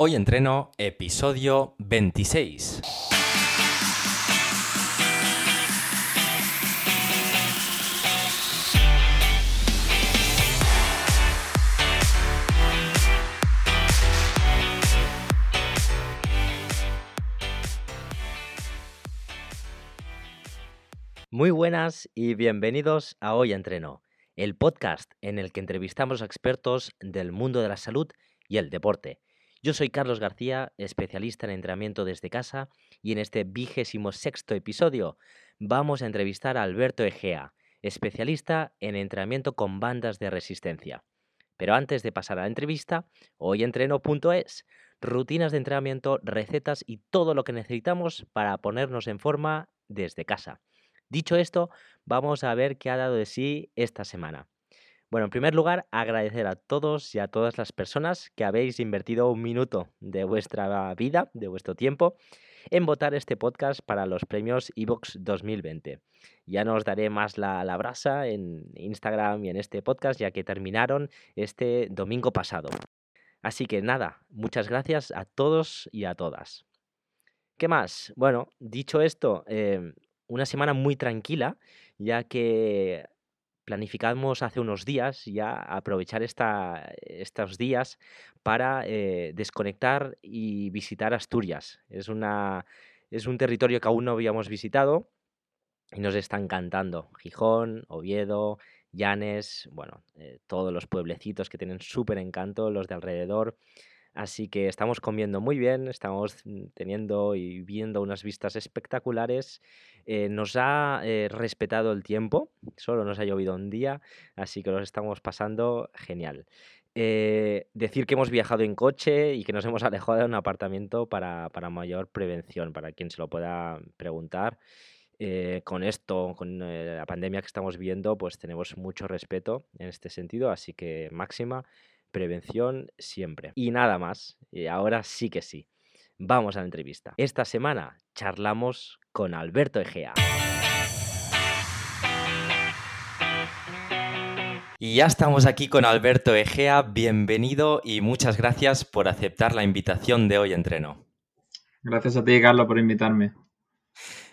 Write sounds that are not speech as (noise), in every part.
Hoy entreno episodio 26. Muy buenas y bienvenidos a Hoy Entreno, el podcast en el que entrevistamos a expertos del mundo de la salud y el deporte yo soy Carlos García, especialista en entrenamiento desde casa, y en este vigésimo sexto episodio vamos a entrevistar a Alberto Egea, especialista en entrenamiento con bandas de resistencia. Pero antes de pasar a la entrevista, hoy entreno.es, rutinas de entrenamiento, recetas y todo lo que necesitamos para ponernos en forma desde casa. Dicho esto, vamos a ver qué ha dado de sí esta semana. Bueno, en primer lugar, agradecer a todos y a todas las personas que habéis invertido un minuto de vuestra vida, de vuestro tiempo, en votar este podcast para los premios Evox 2020. Ya no os daré más la, la brasa en Instagram y en este podcast, ya que terminaron este domingo pasado. Así que nada, muchas gracias a todos y a todas. ¿Qué más? Bueno, dicho esto, em, una semana muy tranquila, ya que planificamos hace unos días ya aprovechar esta, estos días para eh, desconectar y visitar Asturias. Es, una, es un territorio que aún no habíamos visitado y nos está encantando. Gijón, Oviedo, Llanes, bueno, eh, todos los pueblecitos que tienen súper encanto, los de alrededor. Así que estamos comiendo muy bien, estamos mm, teniendo y viendo unas vistas espectaculares. Eh, nos ha eh, respetado el tiempo, solo nos ha llovido un día, así que los estamos pasando genial. Eh, decir que hemos viajado en coche y que nos hemos (laughs) alejado de un apartamento para, mayor prevención, para quien se lo pueda preguntar. con esto, con la pandemia que estamos viendo, pues tenemos mucho respeto en este sentido, así que máxima prevención siempre. Y nada más, y ahora sí que sí. Vamos a la entrevista. Esta semana charlamos con Alberto Egea. Y ya estamos aquí con Alberto Egea. Bienvenido y muchas gracias por aceptar la invitación de hoy entreno. Gracias a ti, Carlos, por invitarme.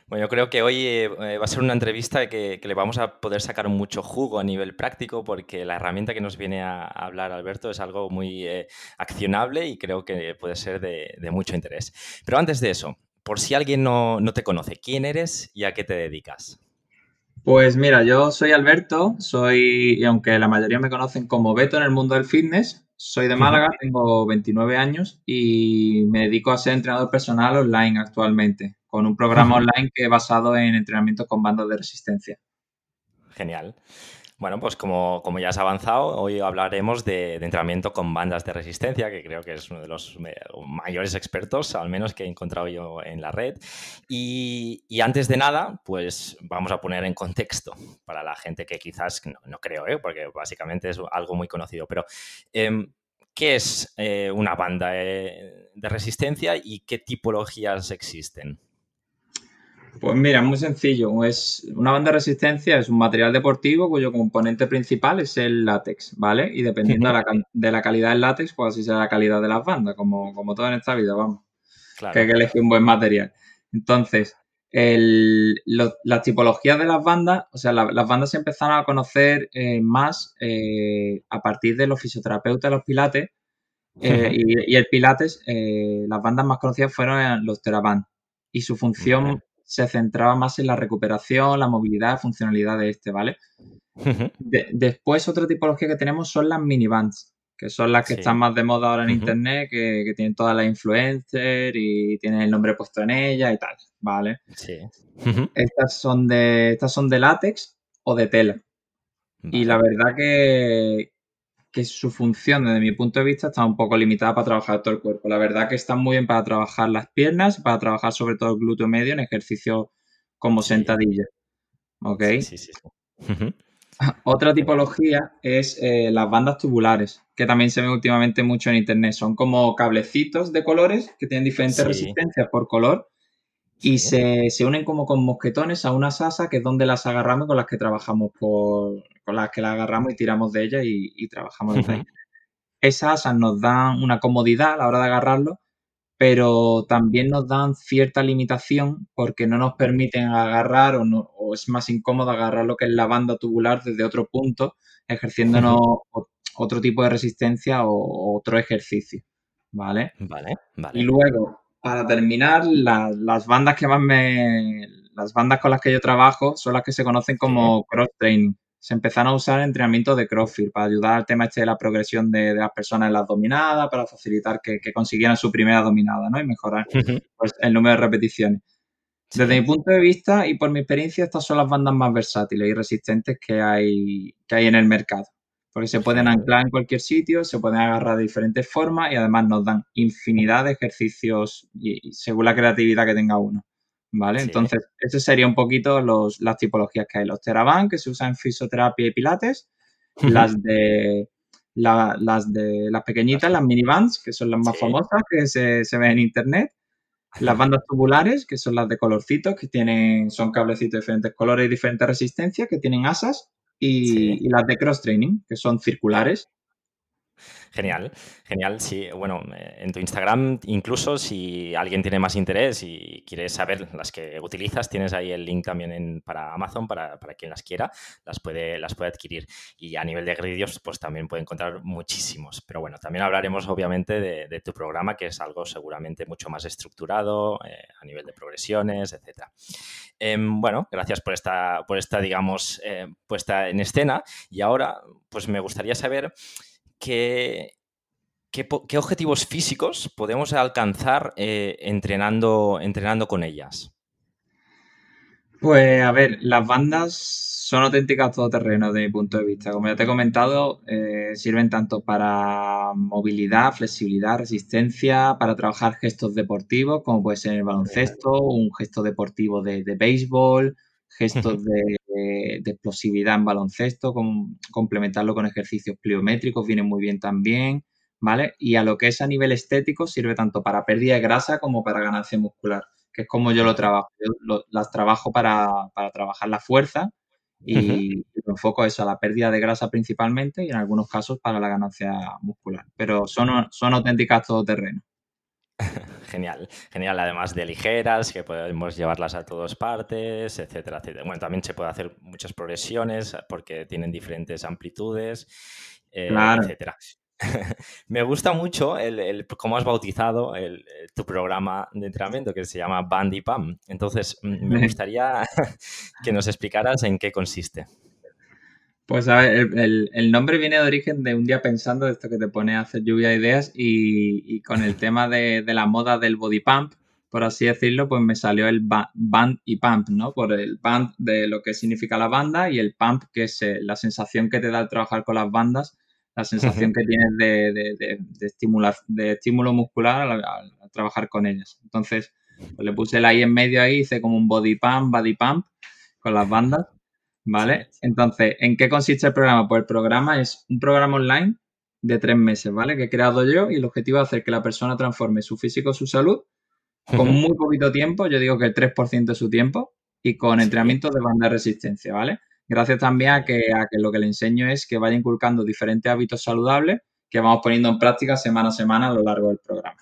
Bueno, yo creo que hoy eh, va a ser una entrevista que, le vamos a poder sacar mucho jugo a nivel práctico porque la herramienta que nos viene a, hablar Alberto es algo muy eh, accionable y creo que puede ser de, mucho interés. Pero antes de eso, por si alguien no, no te conoce, ¿quién eres y a qué te dedicas? Pues mira, yo soy Alberto, soy, y aunque la mayoría me conocen como Beto en el mundo del fitness, soy de Málaga, tengo 29 años y me dedico a ser entrenador personal online actualmente con un programa online que basado en entrenamiento con bandas de resistencia. Genial. Bueno, pues como, como, ya has avanzado, hoy hablaremos de, entrenamiento con bandas de resistencia, que creo que es uno de los mayores expertos, al menos que he encontrado yo en la red. Y, antes de nada, pues vamos a poner en contexto para la gente que quizás no, creo, ¿eh? porque básicamente es algo muy conocido, pero em, ¿qué es eh, una banda eh, de resistencia y qué tipologías existen? Pues mira, es muy sencillo. Es una banda de resistencia es un material deportivo cuyo componente principal es el látex, ¿vale? Y dependiendo de, la, calidad del látex, pues así será la calidad de las bandas, como, como todo en esta vida, vamos. Que hay que elegir un buen material. Entonces, las tipologías de las bandas, o sea, las bandas se empezaron a conocer eh, más eh, a partir de los fisioterapeutas, los pilates, eh, y, el pilates, las bandas más conocidas fueron los Teraband. Y su función se centraba más en la recuperación, la movilidad, funcionalidad de este, ¿vale? después, otra tipología que tenemos son las minibands, que son las que están más de moda ahora en internet, que, tienen todas las influencers y tienen el nombre puesto en ellas y tal, ¿vale? Sí. estas, son de, estas son de látex o de tela. Y la verdad que, que su función, desde mi punto de vista, está un poco limitada para trabajar todo el cuerpo. La verdad que está muy bien para trabajar las piernas, para trabajar sobre todo el glúteo medio en ejercicios como sentadilla. ¿Ok? Sí, sí, (laughs) Otra tipología es eh, las bandas tubulares, que también se ven últimamente mucho en internet. Son como cablecitos de colores que tienen diferentes resistencias por color y se, unen como con mosquetones a una sasa, que es donde las agarramos con las que trabajamos por, con las que la agarramos y tiramos de ella y, trabajamos ahí. esas asas nos dan una comodidad a la hora de agarrarlo, pero también nos dan cierta limitación porque no nos permiten agarrar o, no, o es más incómodo agarrar lo que es la banda tubular desde otro punto, ejerciéndonos otro tipo de resistencia o, otro ejercicio, ¿vale? Vale, vale. Y luego, para terminar, las bandas que más me... Las bandas con las que yo trabajo son las que se conocen como cross-training se empezaron a usar entrenamientos de CrossFit para ayudar al tema este de la progresión de, las personas en las dominadas, para facilitar que, consiguieran su primera dominada, ¿no? Y mejorar pues, el número de repeticiones. Desde mi punto de vista y por mi experiencia, estas son las bandas más versátiles y resistentes que hay, que hay en el mercado. Porque se pueden anclar en cualquier sitio, se pueden agarrar de diferentes formas y además nos dan infinidad de ejercicios y según la creatividad que tenga uno. ¿vale? Entonces, ese sería un poquito los, las tipologías que hay. Los Teraban, que se usan en fisioterapia y pilates, las de las de las pequeñitas, las minibands, que son las más famosas que se, se, ven en internet. Las bandas tubulares, que son las de colorcitos, que tienen, son cablecitos de diferentes colores y diferentes resistencias, que tienen asas. Y, y las de cross training, que son circulares, Genial, genial. Sí, bueno, eh, en tu Instagram, incluso si alguien tiene más interés y quiere saber las que utilizas, tienes ahí el link también para Amazon, para, quien las quiera, las puede, las puede adquirir. Y a nivel de vídeos, pues también puede encontrar muchísimos. Pero bueno, también hablaremos obviamente de, tu programa, que es algo seguramente mucho más estructurado eh, a nivel de progresiones, etc. Em, bueno, gracias por esta, por esta digamos, eh, puesta en escena. Y ahora, pues me gustaría saber qué, qué, objetivos físicos podemos alcanzar eh, entrenando, entrenando con ellas. Pues a ver, las bandas son auténticas todoterreno desde mi punto de vista. Como ya te he comentado, eh, sirven tanto para movilidad, flexibilidad, resistencia, para trabajar gestos deportivos, como puede ser el baloncesto, un gesto deportivo de, béisbol, gestos (laughs) de, explosividad en baloncesto, complementarlo con ejercicios pliométricos viene muy bien también. ¿vale? Y a lo que es a nivel estético sirve tanto para pérdida de grasa como para ganancia muscular, que es como yo lo trabajo. Yo las trabajo para, trabajar la fuerza y, lo enfoco eso a la pérdida de grasa principalmente y en algunos casos para la ganancia muscular. Pero son, son auténticas todoterreno. (laughs) Genial, genial. Además de ligeras, que podemos llevarlas a todas partes, etcétera, etcétera. Bueno, también se puede hacer muchas progresiones porque tienen diferentes amplitudes, eh, etcétera. (laughs) Me gusta mucho el, cómo has bautizado tu programa de entrenamiento que se llama Bandy Pam. Entonces, mm, me (laughs) gustaría (laughs) que nos explicaras en qué consiste. Pues a ver, el, nombre viene de origen de un día pensando esto que te pone a hacer lluvia de ideas y, con el tema de, la moda del body pump, por así decirlo, pues me salió el band y pump, ¿no? Por el band de lo que significa la banda y el pump, que es eh, la sensación que te da al trabajar con las bandas la sensación que tienes de, de, de, estímulo muscular al, trabajar con ellas. Entonces, pues le puse el ahí en medio ahí, hice como un body pump, body pump con las bandas, ¿vale? Entonces, ¿en qué consiste el programa? Pues el programa es un programa online de tres meses, ¿vale? Que he creado yo y el objetivo es hacer que la persona transforme su físico, su salud, con muy poquito tiempo, yo digo que el 3% de su tiempo, y con entrenamiento de banda de resistencia, ¿vale? gracias también a que, a que lo que le enseño es que vaya inculcando diferentes hábitos saludables que vamos poniendo en práctica semana a semana a lo largo del programa.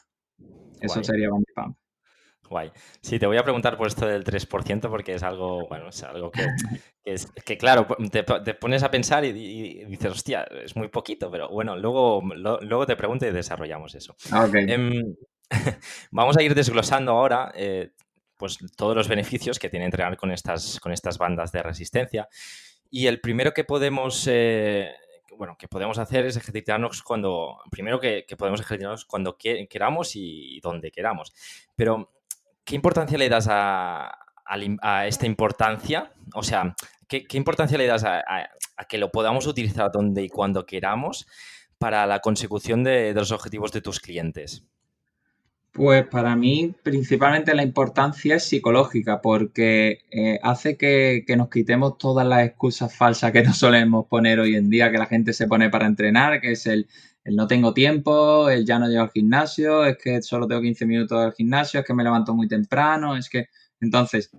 Eso sería Pump. Guay. Sí, te voy a preguntar por esto del 3% porque es algo, bueno, es algo que, (laughs) es, que claro, te, pones a pensar y, dices, hostia, es muy poquito, pero bueno, luego, luego te pregunto y desarrollamos eso. Ah, okay. Em, (laughs) vamos a ir desglosando ahora eh, pues, todos los beneficios que tiene entrenar con estas, con estas bandas de resistencia. Y el primero que podemos, eh, bueno, que podemos hacer es ejercitarnos cuando, primero que, podemos ejercitarnos cuando queramos y donde queramos. Pero, ¿qué importancia le das a, esta importancia? O sea, ¿qué, importancia le das a, que lo podamos utilizar donde y cuando queramos para la consecución de los objetivos de tus clientes? Pues para mí principalmente la importancia es psicológica porque eh, hace que, nos quitemos todas las excusas falsas que nos solemos poner hoy en día, que la gente se pone para entrenar, que es el, no tengo tiempo, el ya no llego al gimnasio, es que solo tengo 15 minutos al gimnasio, es que me levanto muy temprano, es que... Entonces,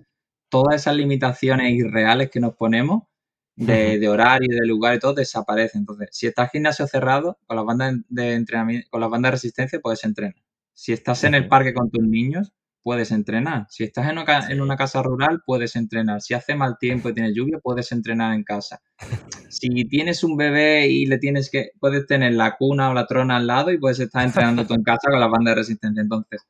todas esas limitaciones irreales que nos ponemos de, horario, de lugar y todo, desaparece. Entonces, si estás en gimnasio cerrado, con las bandas de entrenamiento, con las bandas de resistencia, puedes entrenar. Si estás en el parque con tus niños, puedes entrenar. Si estás en una, en una, casa rural, puedes entrenar. Si hace mal tiempo y tienes lluvia, puedes entrenar en casa. (laughs) Si tienes un bebé y le tienes que, puedes tener la cuna o la trona al lado y puedes estar entrenando tú en (laughs) casa con la banda de resistencia. Entonces,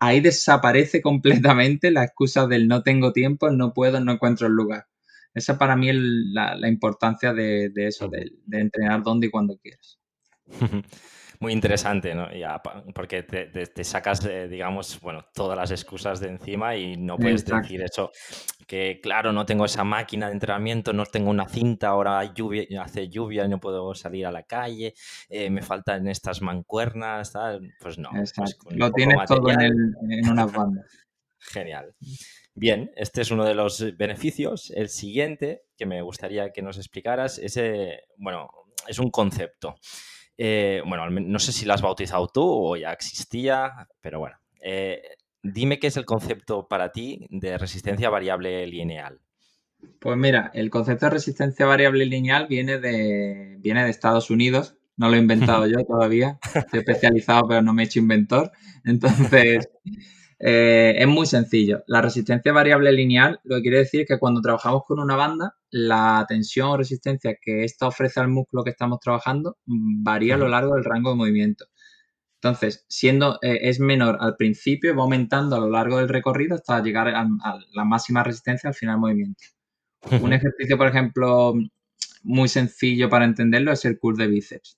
ahí desaparece completamente la excusa del no tengo tiempo, no puedo, no encuentro el lugar. Esa para mí es la, importancia de, eso, de, de, entrenar donde y cuando quieras. (laughs) muy interesante, ¿no? Ya, porque te, sacas, eh, digamos, bueno, todas las excusas de encima y no puedes decir eso, que claro, no tengo esa máquina de entrenamiento, no tengo una cinta, ahora lluvia, hace lluvia, no puedo salir a la calle, eh, me faltan estas mancuernas, tal. pues no. Pues Lo tienes todo en, en unas bandas. (laughs) Genial. Bien, este es uno de los beneficios. El siguiente que me gustaría que nos explicaras es, bueno, es un concepto. Eh, bueno, no sé si lo has bautizado tú o ya existía, pero bueno. Eh, dime qué es el concepto para ti de resistencia variable lineal. Pues mira, el concepto de resistencia variable lineal viene de, viene de Estados Unidos. No lo he inventado (laughs) yo todavía. Estoy especializado, pero no me he hecho inventor. Entonces, eh, es muy sencillo. La resistencia variable lineal lo que quiere decir es que cuando trabajamos con una banda, la tensión o resistencia que ésta ofrece al músculo que estamos trabajando varía a lo largo del rango de movimiento. Entonces, siendo eh, es menor al principio, va aumentando a lo largo del recorrido hasta llegar a, la máxima resistencia al final del movimiento. Un ejercicio, por ejemplo, muy sencillo para entenderlo es el curl de bíceps.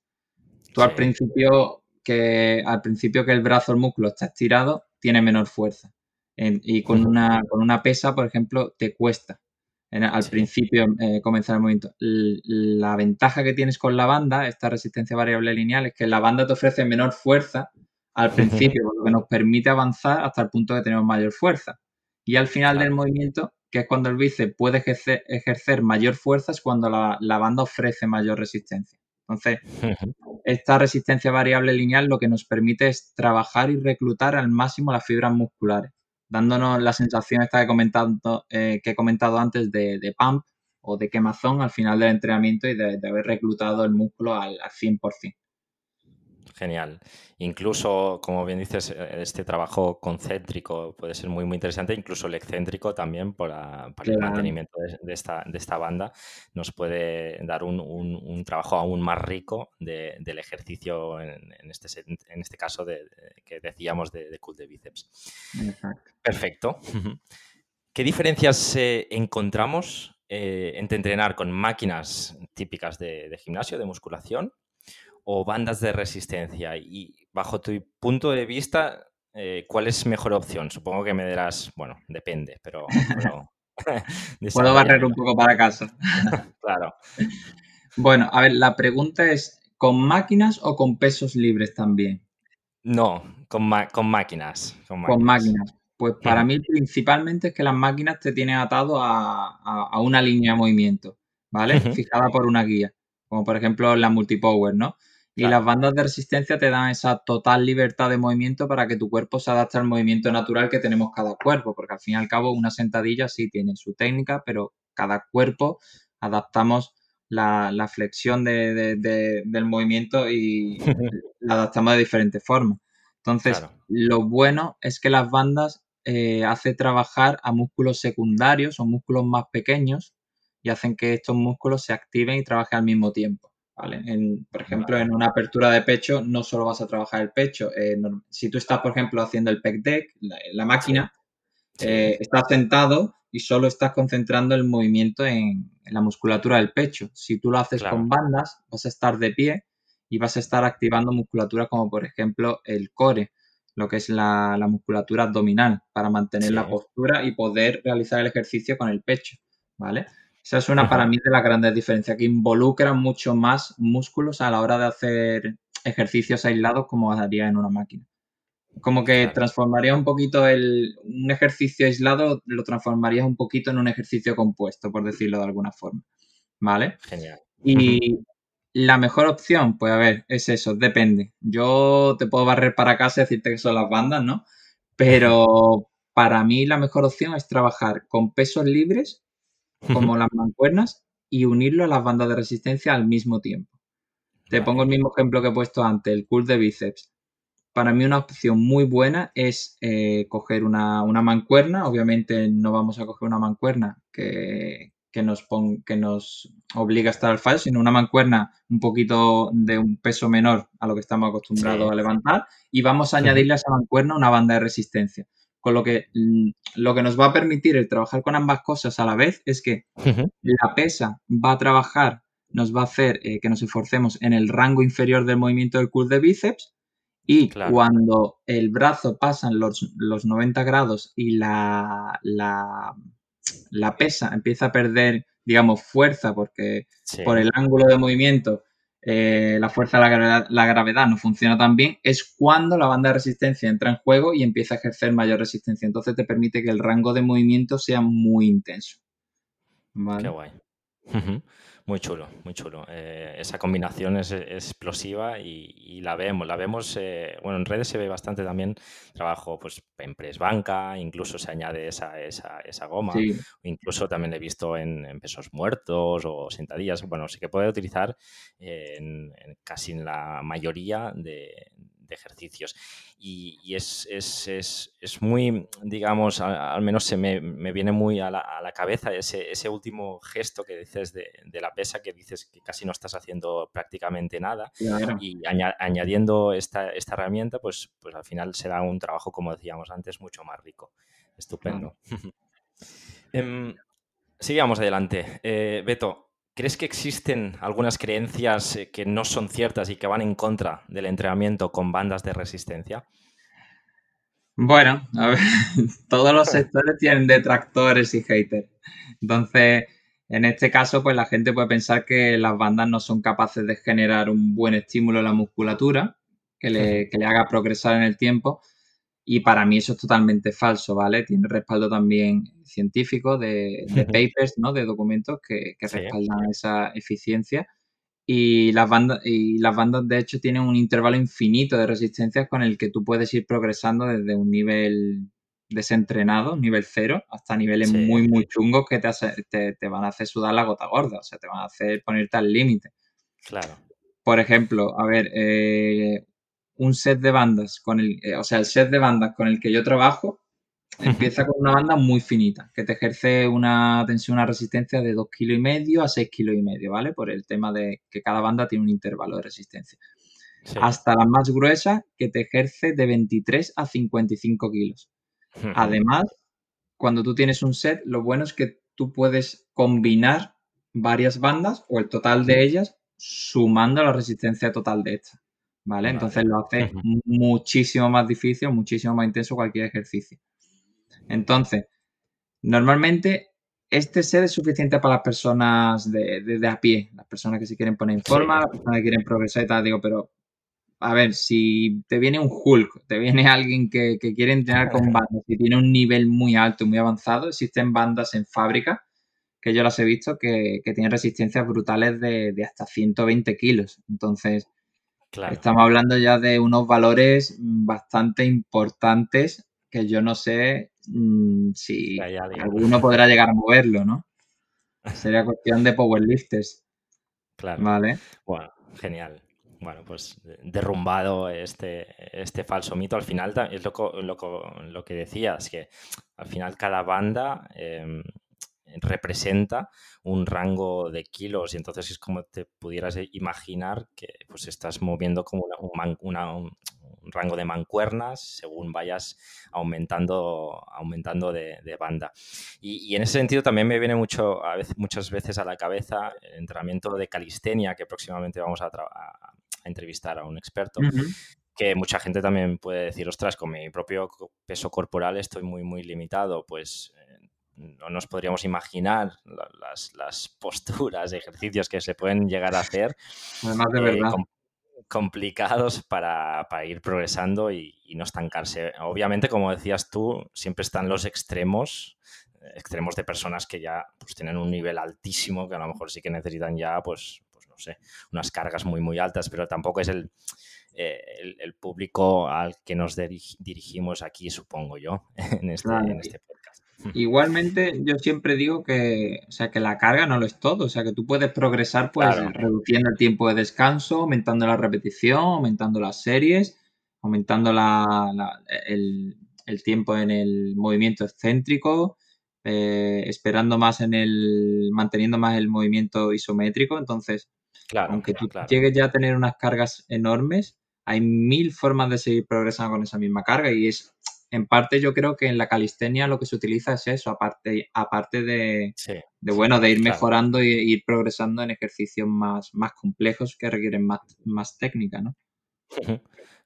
Tú al principio que al principio que el brazo, el músculo está estirado, tiene menor fuerza. y con una, con una pesa, por ejemplo, te cuesta al principio eh, comenzar el movimiento. la ventaja que tienes con la banda, esta resistencia variable lineal, es que la banda te ofrece menor fuerza al principio, lo que nos permite avanzar hasta el punto de tener mayor fuerza. Y al final del movimiento, que es cuando el bíceps puede ejercer, mayor fuerza, es cuando la, la, banda ofrece mayor resistencia. Entonces, esta resistencia variable lineal lo que nos permite es trabajar y reclutar al máximo las fibras musculares, dándonos la sensación esta que, comentado, eh, que he comentado antes de, de, pump o de quemazón al final del entrenamiento y de, haber reclutado el músculo al, al 100% genial. Incluso, como bien dices, eh, este trabajo concéntrico puede ser muy, muy interesante, incluso el excéntrico también para, el mantenimiento de, esta, banda nos puede dar un, trabajo aún más rico del ejercicio, en, este, en este caso de, que decíamos de, de de bíceps. Perfecto. (laughs) ¿Qué diferencias eh, encontramos eh, entre entrenar con máquinas típicas de gimnasio, de musculación, o bandas de resistencia. Y bajo tu punto de vista, eh, ¿cuál es mejor opción? Supongo que me dirás, bueno, depende, pero... (laughs) Puedo barrer un poco para casa. (laughs) claro. Bueno, a ver, la pregunta es, ¿con máquinas o con pesos libres también? No, con, con máquinas. Con máquinas. Pues para mí principalmente es que las máquinas te tienen atado a, una línea de movimiento, ¿vale? Fijada por una guía, como por ejemplo la multipower, ¿no? Y las bandas de resistencia te dan esa total libertad de movimiento para que tu cuerpo se adapte al movimiento natural que tenemos cada cuerpo, porque al fin y al cabo una sentadilla sí tiene su técnica, pero cada cuerpo adaptamos la, flexión del movimiento y (laughs) la adaptamos de diferentes formas. Entonces, lo bueno es que las bandas eh, hacen trabajar a músculos secundarios o músculos más pequeños y hacen que estos músculos se activen y trabajen al mismo tiempo por ejemplo, en una apertura de pecho no solo vas a trabajar el pecho. Eh, si tú estás, por ejemplo, haciendo el pec deck, la, máquina, eh, estás sentado y solo estás concentrando el movimiento en, la musculatura del pecho. Si tú lo haces con bandas, vas a estar de pie y vas a estar activando musculatura como, por ejemplo, el core, lo que es la, musculatura abdominal, para mantener la postura y poder realizar el ejercicio con el pecho, ¿vale? Esa es una para mí de las grandes diferencias, que involucra mucho más músculos a la hora de hacer ejercicios aislados como haría en una máquina. Como que transformaría un poquito el, un ejercicio aislado, lo transformarías un poquito en un ejercicio compuesto, por decirlo de alguna forma. ¿Vale? Genial. Y la mejor opción, pues a ver, es eso, depende. Yo te puedo barrer para casa y decirte que son las bandas, ¿no? Pero para mí la mejor opción es trabajar con pesos libres como las mancuernas y unirlo a las bandas de resistencia al mismo tiempo. Te pongo el mismo ejemplo que he puesto antes, el curl de bíceps. Para mí una opción muy buena es eh, coger una, mancuerna. Obviamente no vamos a coger una mancuerna que, nos, que nos obliga a estar al fallo, sino una mancuerna un poquito de un peso menor a lo que estamos acostumbrados a levantar y vamos a añadirle a esa mancuerna una banda de resistencia. Con lo que mm, lo que nos va a permitir el trabajar con ambas cosas a la vez es que la pesa va a trabajar, nos va a hacer eh, que nos esforcemos en el rango inferior del movimiento del curl de bíceps y cuando el brazo pasa los, los 90 grados y la, la, pesa empieza a perder, digamos, fuerza porque por el ángulo de movimiento eh, la fuerza de la gravedad, la gravedad, no funciona tan bien, es cuando la banda de resistencia entra en juego y empieza a ejercer mayor resistencia. Entonces te permite que el rango de movimiento sea muy intenso. Qué guay. (laughs) Muy chulo, muy chulo. Eh, esa combinación es, explosiva y, la vemos, la vemos, eh, bueno, en redes se ve bastante también trabajo pues, en press banca, incluso se añade esa, esa, esa goma, incluso también he visto en, pesos muertos o sentadillas, bueno, sí que puede utilizar en, casi en la mayoría de, de ejercicios. Y, es, es, muy, digamos, al, menos se me, viene muy a la, cabeza ese, ese, último gesto que dices de, la pesa, que dices que casi no estás haciendo prácticamente nada. Y añadiendo esta, esta herramienta, pues, pues al final será un trabajo, como decíamos antes, mucho más rico. Estupendo. (laughs) Em, sigamos adelante. Eh, Beto, ¿Crees que existen algunas creencias eh, que no son ciertas y que van en contra del entrenamiento con bandas de resistencia? Bueno, a ver, (laughs) todos los (laughs) sectores tienen detractores y haters. Entonces, en este caso, pues la gente puede pensar que las bandas no son capaces de generar un buen estímulo en la musculatura, que le, que le haga progresar en el tiempo, y para mí eso es totalmente falso, ¿vale? Tiene respaldo también científico de, papers, ¿no? De documentos que, respaldan esa eficiencia. Y las, bandas, y las bandas, de hecho, tienen un intervalo infinito de resistencias con el que tú puedes ir progresando desde un nivel desentrenado, nivel cero, hasta niveles muy, muy chungos que te, te, van a hacer sudar la gota gorda, o sea, te van a hacer ponerte al límite. Claro. Por ejemplo, a ver, eh, un set de bandas con el, eh, o sea, el set de bandas con el que yo trabajo empieza con una banda muy finita, que te ejerce una tensión, una resistencia de 2 kilos y medio a 6 kilos y medio, ¿vale? Por el tema de que cada banda tiene un intervalo de resistencia. Hasta la más gruesa, que te ejerce de 23 a 55 kilos. Además, cuando tú tienes un set, lo bueno es que tú puedes combinar varias bandas o el total de ellas sumando la resistencia total de esta. ¿Vale? Entonces lo hace muchísimo más difícil, muchísimo más intenso cualquier ejercicio. Entonces, normalmente este set es suficiente para las personas de, a pie, las personas que se quieren poner en forma, las personas que quieren progresar y tal, digo, pero a ver, si te viene un Hulk, te viene (laughs) alguien que, quiere entrenar con (laughs) bandas y tiene un nivel muy alto, muy avanzado, existen bandas en fábrica que yo las he visto que, tienen resistencias brutales de, de, hasta 120 kilos. Entonces, Estamos hablando ya de unos valores bastante importantes que yo no sé mm, si alguno podrá llegar a moverlo, ¿no? (laughs) Sería cuestión de powerlifters. Claro. Vale. Bueno, genial. Bueno, pues derrumbado este, este falso mito. Al final es lo, lo, que decías, que al final cada banda em, representa un rango de kilos y entonces es como te pudieras imaginar que pues estás moviendo como un, rango de mancuernas según vayas aumentando, aumentando de, banda. Y, en ese sentido también me viene mucho, a veces, muchas veces a la cabeza el entrenamiento de calistenia, que próximamente vamos a, entrevistar a un experto. que mucha gente también puede decir, ostras, con mi propio peso corporal estoy muy, muy limitado. Pues no nos podríamos imaginar las, las, posturas, ejercicios que se pueden llegar a hacer. Además de verdad. complicados para, ir progresando y, no estancarse. Obviamente, como decías tú, siempre están los extremos, extremos de personas que ya pues, tienen un nivel altísimo, que a lo mejor sí que necesitan ya, pues, pues no sé, unas cargas muy, muy altas, pero tampoco es el, eh, público al que nos dirigimos aquí, supongo yo, (laughs) en este, en este podcast. (laughs) Igualmente, yo siempre digo que, o sea, que la carga no lo es todo, o sea, que tú puedes progresar pues reduciendo el tiempo de descanso, aumentando la repetición, aumentando las series, aumentando el, tiempo en el movimiento excéntrico, eh, esperando más en el, manteniendo más el movimiento isométrico. Entonces, aunque tú llegues ya a tener unas cargas enormes, hay mil formas de seguir progresando con esa misma carga y es en parte yo creo que en la calistenia lo que se utiliza es eso, aparte, aparte de, de bueno, de ir mejorando e ir progresando en ejercicios más, más complejos que requieren más, más técnica, ¿no?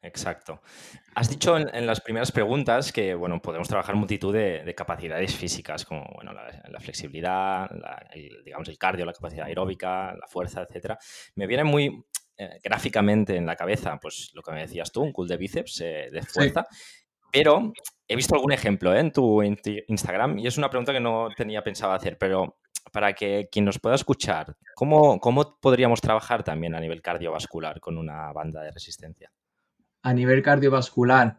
Exacto. Has dicho en, las primeras preguntas que bueno, podemos trabajar multitud de, capacidades físicas, como bueno, la, flexibilidad, el, digamos el cardio, la capacidad aeróbica, la fuerza, etcétera. Me viene muy eh, gráficamente en la cabeza, pues lo que me decías tú, un cool de bíceps eh, de fuerza. Pero he visto algún ejemplo ¿eh? en tu Instagram y es una pregunta que no tenía pensado hacer, pero para que quien nos pueda escuchar, ¿cómo, ¿cómo podríamos trabajar también a nivel cardiovascular con una banda de resistencia? A nivel cardiovascular,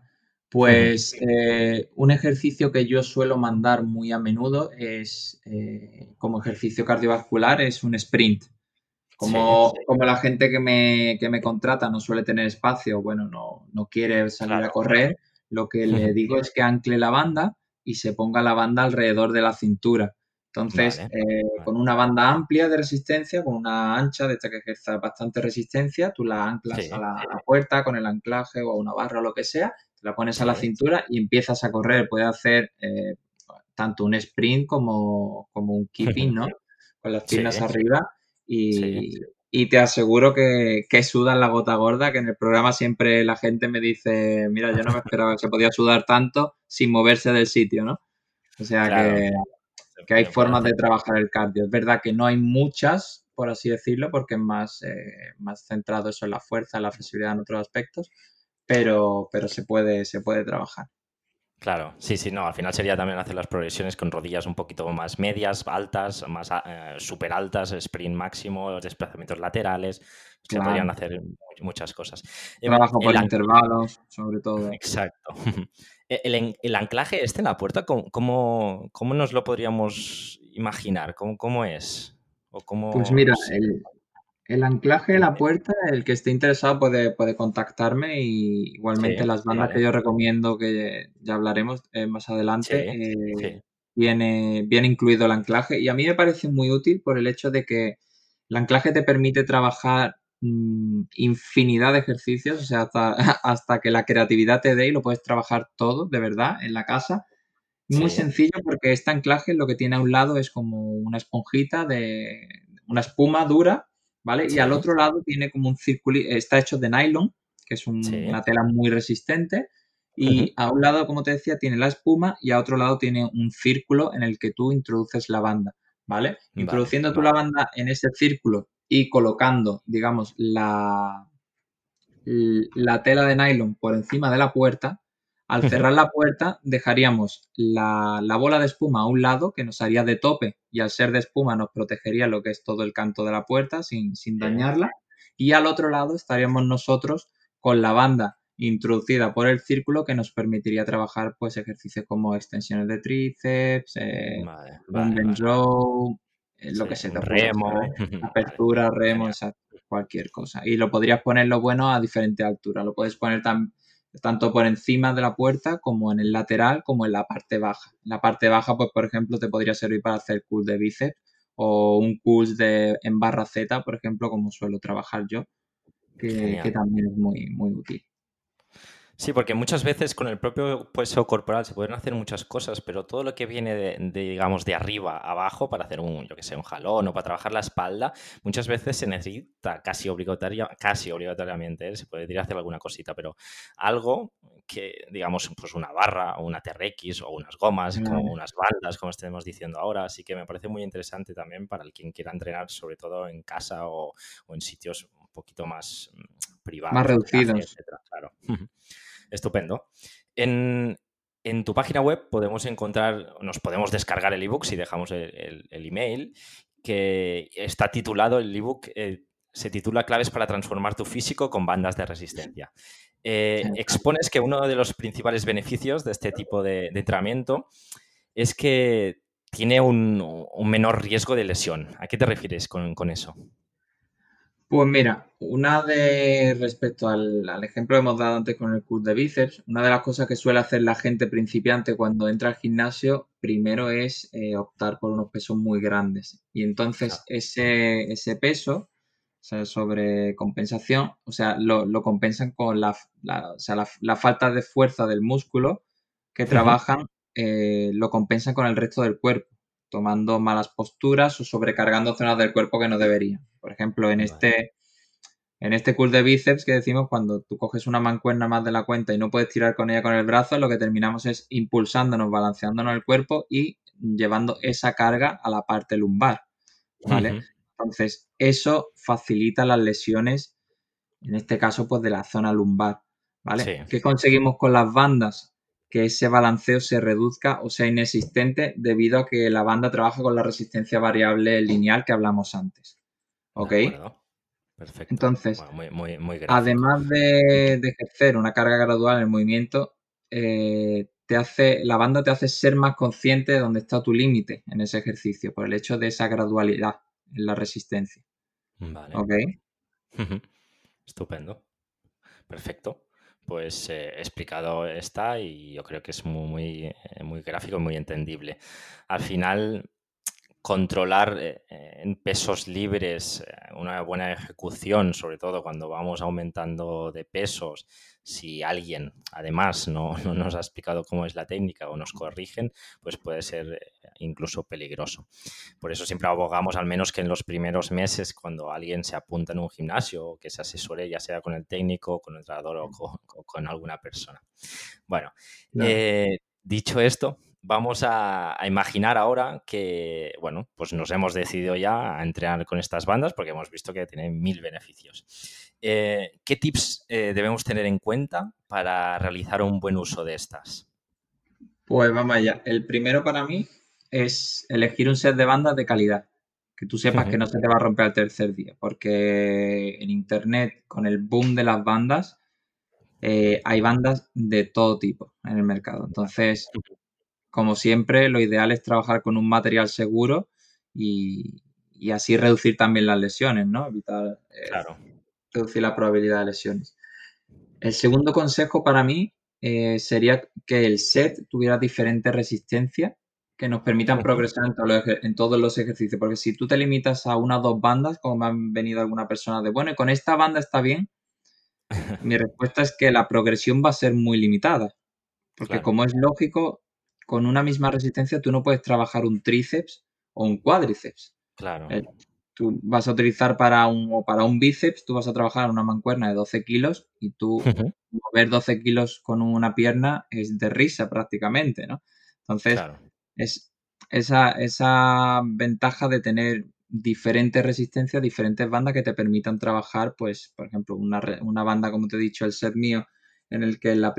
pues eh, un ejercicio que yo suelo mandar muy a menudo es, eh, como ejercicio cardiovascular, es un sprint. Como, como la gente que me, que me, contrata no suele tener espacio, bueno, no, no quiere salir a correr, lo que le digo es que ancle la banda y se ponga la banda alrededor de la cintura. Entonces, eh, con una banda amplia de resistencia, con una ancha de esta que ejerza bastante resistencia, tú la anclas a, la, puerta con el anclaje o a una barra o lo que sea, te la pones a la cintura y empiezas a correr. Puedes hacer eh, tanto un sprint como, como un (laughs) keeping, ¿no? Con las piernas arriba y, y te aseguro que, que sudan la gota gorda, que en el programa siempre la gente me dice, mira, yo no me esperaba que se podía sudar tanto sin moverse del sitio, ¿no? O sea que, que, hay formas de trabajar el cardio. Es verdad que no hay muchas, por así decirlo, porque es más, eh, más centrado eso en la fuerza, en la flexibilidad en otros aspectos, pero, pero se, puede, se puede trabajar. Claro, sí, sí, no, al final sería también hacer las progresiones con rodillas un poquito más medias, altas, más eh, súper altas, sprint máximo, desplazamientos laterales, se podrían hacer muchas cosas. Em, Trabajo por intervalos, sobre todo. (laughs) Exacto. (laughs) E, el, anclaje este en la puerta, ¿cómo, cómo, nos lo podríamos imaginar? ¿Cómo, cómo es? ¿O cómo, pues mira, el, el anclaje de la puerta, el que esté interesado puede, puede contactarme y igualmente las bandas que yo recomiendo, que ya hablaremos eh, más adelante, eh, Viene, viene incluido el anclaje. Y a mí me parece muy útil por el hecho de que el anclaje te permite trabajar mm, infinidad de ejercicios, o sea, hasta, (laughs) hasta, que la creatividad te dé y lo puedes trabajar todo, de verdad, en la casa. Muy sencillo porque este anclaje lo que tiene a un lado es como una esponjita de una espuma dura ¿vale? Y al otro lado tiene como un círculo, está hecho de nylon, que es una tela muy resistente, y a un lado, como te decía, tiene la espuma y a otro lado tiene un círculo en el que tú introduces la banda, ¿vale? Introduciendo tú la banda en ese círculo y colocando, digamos, la, la tela de nylon por encima de la puerta, al (laughs) cerrar la puerta, dejaríamos la, bola de espuma a un lado, que nos haría de tope, y al ser de espuma nos protegería lo que es todo el canto de la puerta sin, dañarla. Y al otro lado estaríamos nosotros con la banda introducida por el círculo que nos permitiría trabajar pues ejercicios como extensiones de tríceps, eh, row, eh, lo que se te remo, (laughs) apertura, remo, cualquier cosa. Y lo podrías poner lo bueno a diferente altura. Lo puedes poner también tanto por encima de la puerta como en el lateral como en la parte baja. En la parte baja, pues por ejemplo, te podría servir para hacer curls de bíceps o un curl de, en barra Z, por ejemplo, como suelo trabajar yo, que, que también es muy, muy útil. Sí, porque muchas veces con el propio peso corporal se pueden hacer muchas cosas, pero todo lo que viene de, digamos, de arriba a abajo para hacer un, yo que sé, un jalón o para trabajar la espalda, muchas veces se necesita casi, obligatoria, casi obligatoriamente, ¿eh? se podría hacer alguna cosita, pero algo que, digamos, pues una barra o una TRX o unas gomas, como unas baldas, como estemos diciendo ahora, así que me parece muy interesante también para el quien quiera entrenar, sobre todo en casa o, en sitios un poquito más mm, privados. Más reducidos. claro. Estupendo. En, tu página web podemos encontrar, nos podemos descargar el ebook si dejamos el, email, que está titulado, el ebook eh, se titula Claves para transformar tu físico con bandas de resistencia. Eh, expones que uno de los principales beneficios de este tipo de, entrenamiento es que tiene un, menor riesgo de lesión. ¿A qué te refieres con, eso? Pues mira, una de respecto al, ejemplo que hemos dado antes con el curso de bíceps, una de las cosas que suele hacer la gente principiante cuando entra al gimnasio, primero es eh, optar por unos pesos muy grandes. Y entonces ese, ese peso, o sea, sobre compensación, o sea, lo, compensan con la, la, falta de fuerza del músculo que trabajan eh, lo compensan con el resto del cuerpo, tomando malas posturas o sobrecargando zonas del cuerpo que no deberían. Por ejemplo, en este, en este curl de bíceps que decimos, cuando tú coges una mancuerna más de la cuenta y no puedes tirar con ella con el brazo, lo que terminamos es impulsándonos, balanceándonos el cuerpo y llevando esa carga a la parte lumbar. ¿Vale? Entonces, eso facilita las lesiones, en este caso, pues de la zona lumbar. ¿Vale? ¿Qué conseguimos con las bandas? Que ese balanceo se reduzca o sea inexistente debido a que la banda trabaja con la resistencia variable lineal que hablamos antes. ¿Ok? Perfecto. Entonces, además de, ejercer una carga gradual en el movimiento, eh, te hace, la banda te hace ser más consciente de dónde está tu límite en ese ejercicio, por el hecho de esa gradualidad en la resistencia. Vale. ¿Ok? (laughs) Estupendo. Perfecto pues eh, explicado está y yo creo que es muy, muy, eh, muy gráfico, muy entendible. Al final, controlar eh, en pesos libres una buena ejecución, sobre todo cuando vamos aumentando de pesos, si alguien además (laughs) no, nos ha explicado cómo es la técnica o nos corrigen, pues puede ser eh, incluso peligroso. Por eso siempre abogamos al menos que en los primeros meses, cuando alguien se apunta en un gimnasio, que se asesore ya sea con el técnico, con el entrenador o con, alguna persona. Bueno, eh, dicho esto, vamos a, imaginar ahora que, bueno, pues nos hemos decidido ya a entrenar con estas bandas porque hemos visto que tienen mil beneficios. Eh, ¿Qué tips eh, debemos tener en cuenta para realizar un buen uso de estas? Pues vamos allá. El primero para mí es elegir un set de bandas de calidad. Que tú sepas que no se te va a romper al tercer día. Porque en internet, con el boom de las bandas, eh, hay bandas de todo tipo en el mercado. Entonces, como siempre, lo ideal es trabajar con un material seguro y, así reducir también las lesiones, ¿no? Evitar claro reducir la probabilidad de lesiones. El segundo consejo para mí eh, sería que el set tuviera diferentes resistencias que nos permitan progresar en, todos los ejercicios. Porque si tú te limitas a una o dos bandas, como me han venido alguna persona de, bueno, y con esta banda está bien, (laughs) mi respuesta es que la progresión va a ser muy limitada. Porque como es lógico, con una misma resistencia tú no puedes trabajar un tríceps o un cuádriceps. Claro tú vas a utilizar para un, o para un bíceps, tú vas a trabajar una mancuerna de 12 kilos y tú mover 12 kilos con una pierna es de risa prácticamente, ¿no? Entonces, es esa, esa ventaja de tener diferentes resistencias, diferentes bandas que te permitan trabajar, pues, por ejemplo, una, una banda, como te he dicho, el set mío, en el que la,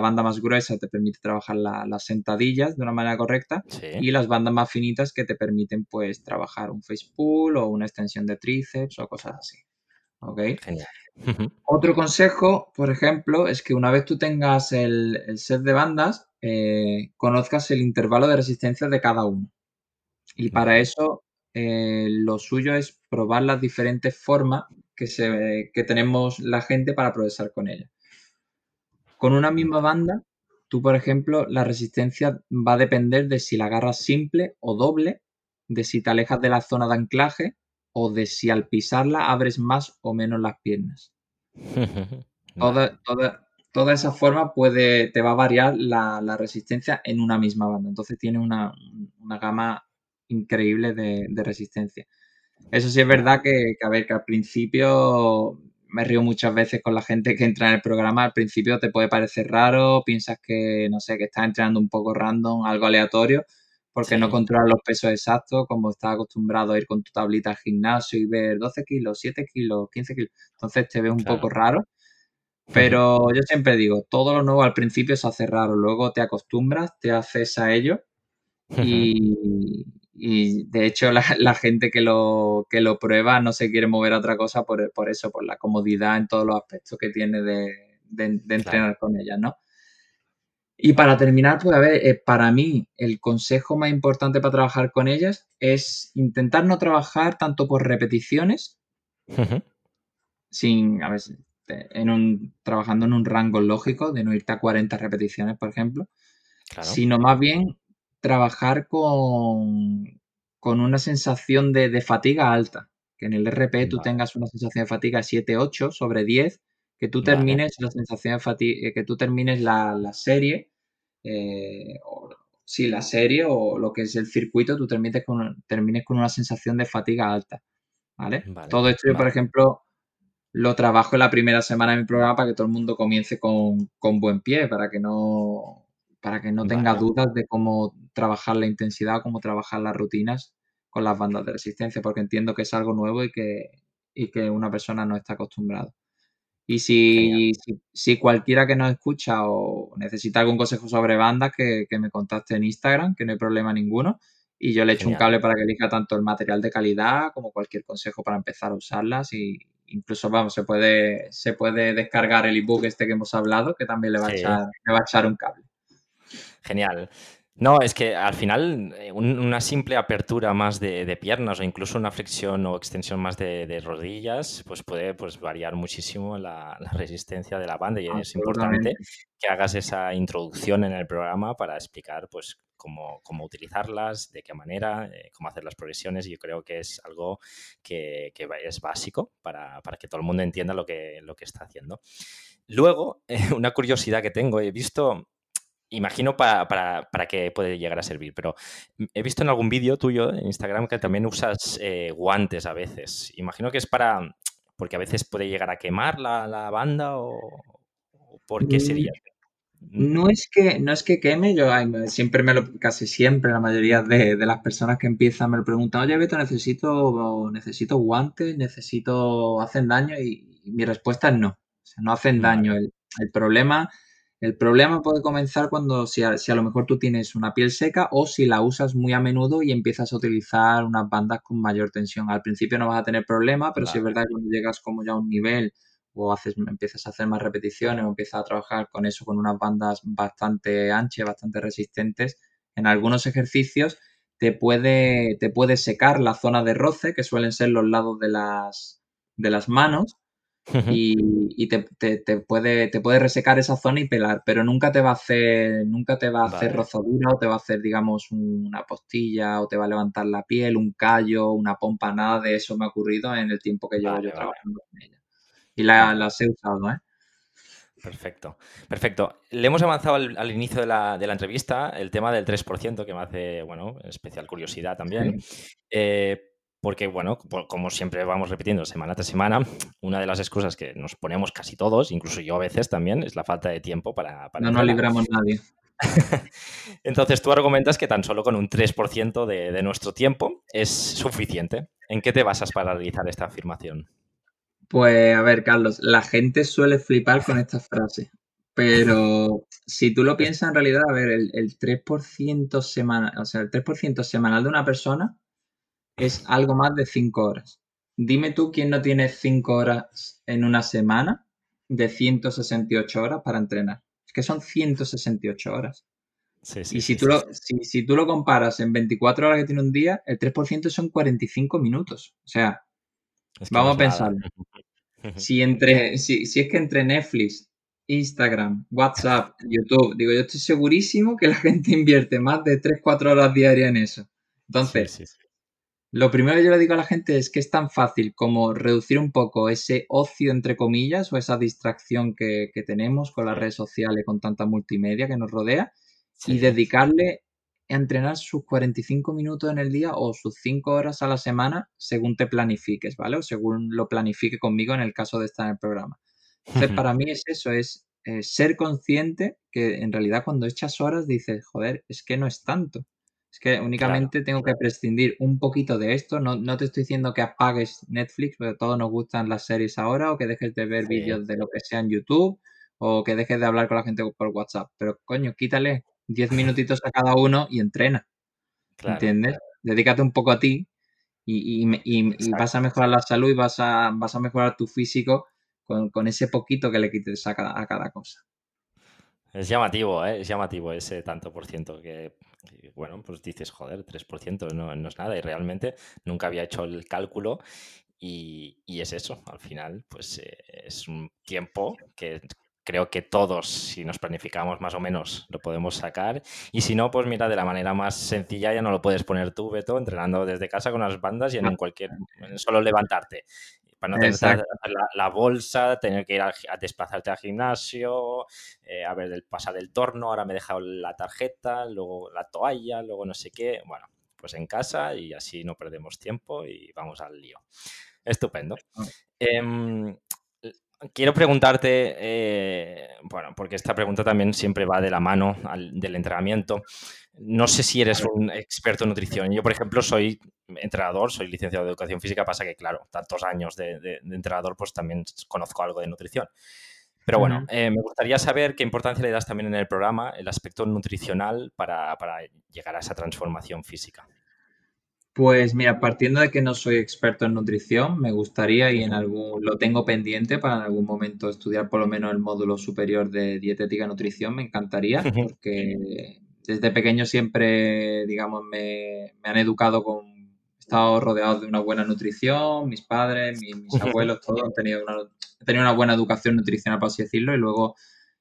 banda más gruesa te permite trabajar las sentadillas de una manera correcta y las bandas más finitas que te permiten pues trabajar un face pull o una extensión de tríceps o cosas así. ¿Ok? Genial. (laughs) Otro consejo, por ejemplo, es que una vez tú tengas el, set de bandas, eh, conozcas el intervalo de resistencia de cada uno. Y para eso eh, lo suyo es probar las diferentes formas que, se, que tenemos la gente para progresar con ella. Con una misma banda, tú, por ejemplo, la resistencia va a depender de si la agarras simple o doble, de si te alejas de la zona de anclaje o de si al pisarla abres más o menos las piernas. (laughs) toda, toda, esa forma puede, te va a variar la, resistencia en una misma banda. Entonces tiene una, gama increíble de, resistencia. Eso sí es verdad que, que, a ver, que al principio me río muchas veces con la gente que entra en el programa. Al principio te puede parecer raro, piensas que, no sé, que estás entrenando un poco random, algo aleatorio, porque no controlas los pesos exactos, como estás acostumbrado a ir con tu tablita al gimnasio y ver 12 kilos, 7 kilos, 15 kilos. Entonces te ves un poco raro. Pero yo siempre digo, todo lo nuevo al principio se hace raro, luego te acostumbras, te haces a ello y, y de hecho (laughs) la, gente que lo, que lo prueba no se quiere mover a otra cosa por, eso, por la comodidad en todos los aspectos que tiene de, entrenar con ella, ¿no? Y para terminar, pues a ver, eh, para mí el consejo más importante para trabajar con ellas es intentar no trabajar tanto por repeticiones, sin, a ver, en un, trabajando en un rango lógico, de no irte a 40 repeticiones, por ejemplo, sino más bien trabajar con, con una sensación de, fatiga alta. Que en el RP tú tengas una sensación de fatiga 7-8 sobre 10, que tú termines la sensación de fatiga, que tú termines la, serie, eh, o, sí, la serie o lo que es el circuito, tú termines con, termines con una sensación de fatiga alta. ¿Vale? Todo esto yo, por ejemplo, lo trabajo en la primera semana de mi programa para que todo el mundo comience con, buen pie, para que no, para que no tenga dudas de cómo trabajar la intensidad, cómo trabajar las rutinas con las bandas de resistencia, porque entiendo que es algo nuevo y que, y que una persona no está acostumbrada. Y si, si, cualquiera que nos escucha o necesita algún consejo sobre bandas, que, me contacte en Instagram, que no hay problema ninguno. Y yo le echo un cable para que elija tanto el material de calidad como cualquier consejo para empezar a usarlas y, incluso vamos, se puede, se puede descargar el ebook este que hemos hablado, que también le va, a, echar, le va a echar un cable. Genial. No, es que al final eh, una simple apertura más de, piernas o incluso una flexión o extensión más de, rodillas, pues puede pues, variar muchísimo la, resistencia de la banda y es importante que hagas esa introducción en el programa para explicar pues cómo, utilizarlas, de qué manera, eh, cómo hacer las progresiones y yo creo que es algo que, es básico para, que todo el mundo entienda lo que, lo que está haciendo. Luego, (laughs) una curiosidad que tengo, he visto imagino para, para, qué puede llegar a servir, pero he visto en algún vídeo tuyo en Instagram que también usas eh, guantes a veces. Imagino que es para, porque a veces puede llegar a quemar la, banda o, por qué sería. Mm, no es que, no es que queme, yo siempre me lo, casi siempre la mayoría de, las personas que empiezan me lo preguntan, oye Beto, necesito, necesito guantes, necesito, hacen daño y, mi respuesta es no. O sea, no hacen daño. El, el problema el problema puede comenzar cuando si a, lo mejor tú tienes una piel seca o si la usas muy a menudo y empiezas a utilizar unas bandas con mayor tensión. Al principio no vas a tener problema, pero si es verdad que cuando llegas como ya a un nivel o haces, empiezas a hacer más repeticiones o empiezas a trabajar con eso, con unas bandas bastante anchas, bastante resistentes, en algunos ejercicios te puede, te puede secar la zona de roce, que suelen ser los lados de las, de las manos, y, te, puede, te puede resecar esa zona y pelar, pero nunca te va a hacer, nunca te va a hacer rozadura o te va a hacer, digamos, una postilla o te va a levantar la piel, un callo, una pompa, nada de eso me ha ocurrido en el tiempo que llevo yo trabajando con ella. Y las he usado, ¿eh? Perfecto, perfecto. Le hemos avanzado al, inicio de la, entrevista el tema del 3%, que me hace, bueno, especial curiosidad también. Eh, porque, bueno, como siempre vamos repitiendo semana tras semana, una de las excusas que nos ponemos casi todos, incluso yo a veces también, es la falta de tiempo para... no nos libramos nadie. (laughs) Entonces tú argumentas que tan solo con un 3% de, de nuestro tiempo es suficiente. ¿En qué te basas para realizar esta afirmación? Pues a ver, Carlos, la gente suele flipar con esta frase, pero si tú lo (laughs) piensas en realidad, a ver, el, el 3% semanal, o sea, el 3% semanal de una persona es algo más de 5 horas. Dime tú quién no tiene 5 horas en una semana de 168 horas para entrenar. Es que son 168 horas. y si, tú Lo, si, tú lo comparas en 24 horas que tiene un día, el 3% son 45 minutos. O sea, vamos a pensar. (laughs) Si, entre, si, si es que entre Netflix, Instagram, WhatsApp, YouTube, digo, yo estoy segurísimo que la (laughs) gente invierte más de 3-4 horas diarias en eso. Entonces, lo primero que yo le digo a la gente es que es tan fácil como reducir un poco ese ocio, entre comillas, o esa distracción que, tenemos con las redes sociales, con tanta multimedia que nos rodea, y dedicarle a entrenar sus 45 minutos en el día o sus 5 horas a la semana según te planifiques, ¿vale? O según lo planifique conmigo en el caso de estar en el programa. Entonces, para mí es eso, es eh, ser consciente que en realidad cuando echas horas dices, joder, es que no es tanto. Es que únicamente tengo que prescindir un poquito de esto. No, te estoy diciendo que apagues Netflix, porque todos nos gustan las series ahora, o que dejes de ver vídeos de lo que sea en YouTube, o que dejes de hablar con la gente por WhatsApp. Pero coño, quítale 10 (laughs) minutitos a cada uno y entrena. ¿Entiendes? Dedícate un poco a ti y, vas a mejorar la salud y vas a, vas a mejorar tu físico con, ese poquito que le quites a cada cosa. Es llamativo, ¿eh? es llamativo ese tanto por ciento que, bueno, pues dices, joder, 3% no, no es nada y realmente nunca había hecho el cálculo y, y es eso, al final, pues eh, es un tiempo que creo que todos, si nos planificamos más o menos, lo podemos sacar. Y si no, pues mira, de la manera más sencilla ya no lo puedes poner tú, Beto, entrenando desde casa con las bandas y en cualquier, solo levantarte para no tener que hacer la, bolsa, tener que ir a, desplazarte al gimnasio, eh, a ver, el, pasar el torno, ahora me he dejado la tarjeta, luego la toalla, luego no sé qué. Bueno, pues en casa y así no perdemos tiempo y vamos al lío. Estupendo. Em, quiero preguntarte, eh, bueno, porque esta pregunta también siempre va de la mano del entrenamiento. No sé si eres un experto en nutrición. Yo, por ejemplo, soy entrenador, soy licenciado de educación física, pasa que, claro, tantos años de, entrenador, pues también conozco algo de nutrición. Pero bueno, eh, me gustaría saber qué importancia le das también en el programa, el aspecto nutricional para, llegar a esa transformación física. Pues mira, partiendo de que no soy experto en nutrición, me gustaría y en algún lo tengo pendiente para en algún momento estudiar por lo menos el módulo superior de dietética y nutrición, me encantaría, porque desde pequeño siempre, digamos, me, han educado con, he estado rodeado de una buena nutrición, mis padres, mis, abuelos, todos han tenido una, tenido una buena educación nutricional, por así decirlo, y luego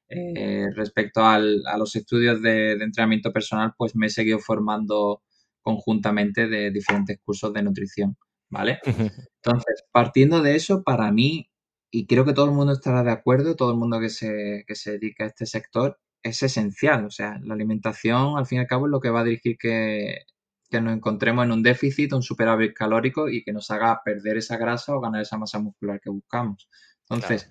eh, respecto a los estudios de, entrenamiento personal, pues me he seguido formando conjuntamente de diferentes cursos de nutrición, ¿vale? Entonces, partiendo de eso, para mí, y creo que todo el mundo estará de acuerdo, todo el mundo que se, que se dedica a este sector, es esencial. O sea, la alimentación, al fin y al cabo, es lo que va a dirigir que, nos encontremos en un déficit, un superávit calórico y que nos haga perder esa grasa o ganar esa masa muscular que buscamos. Entonces,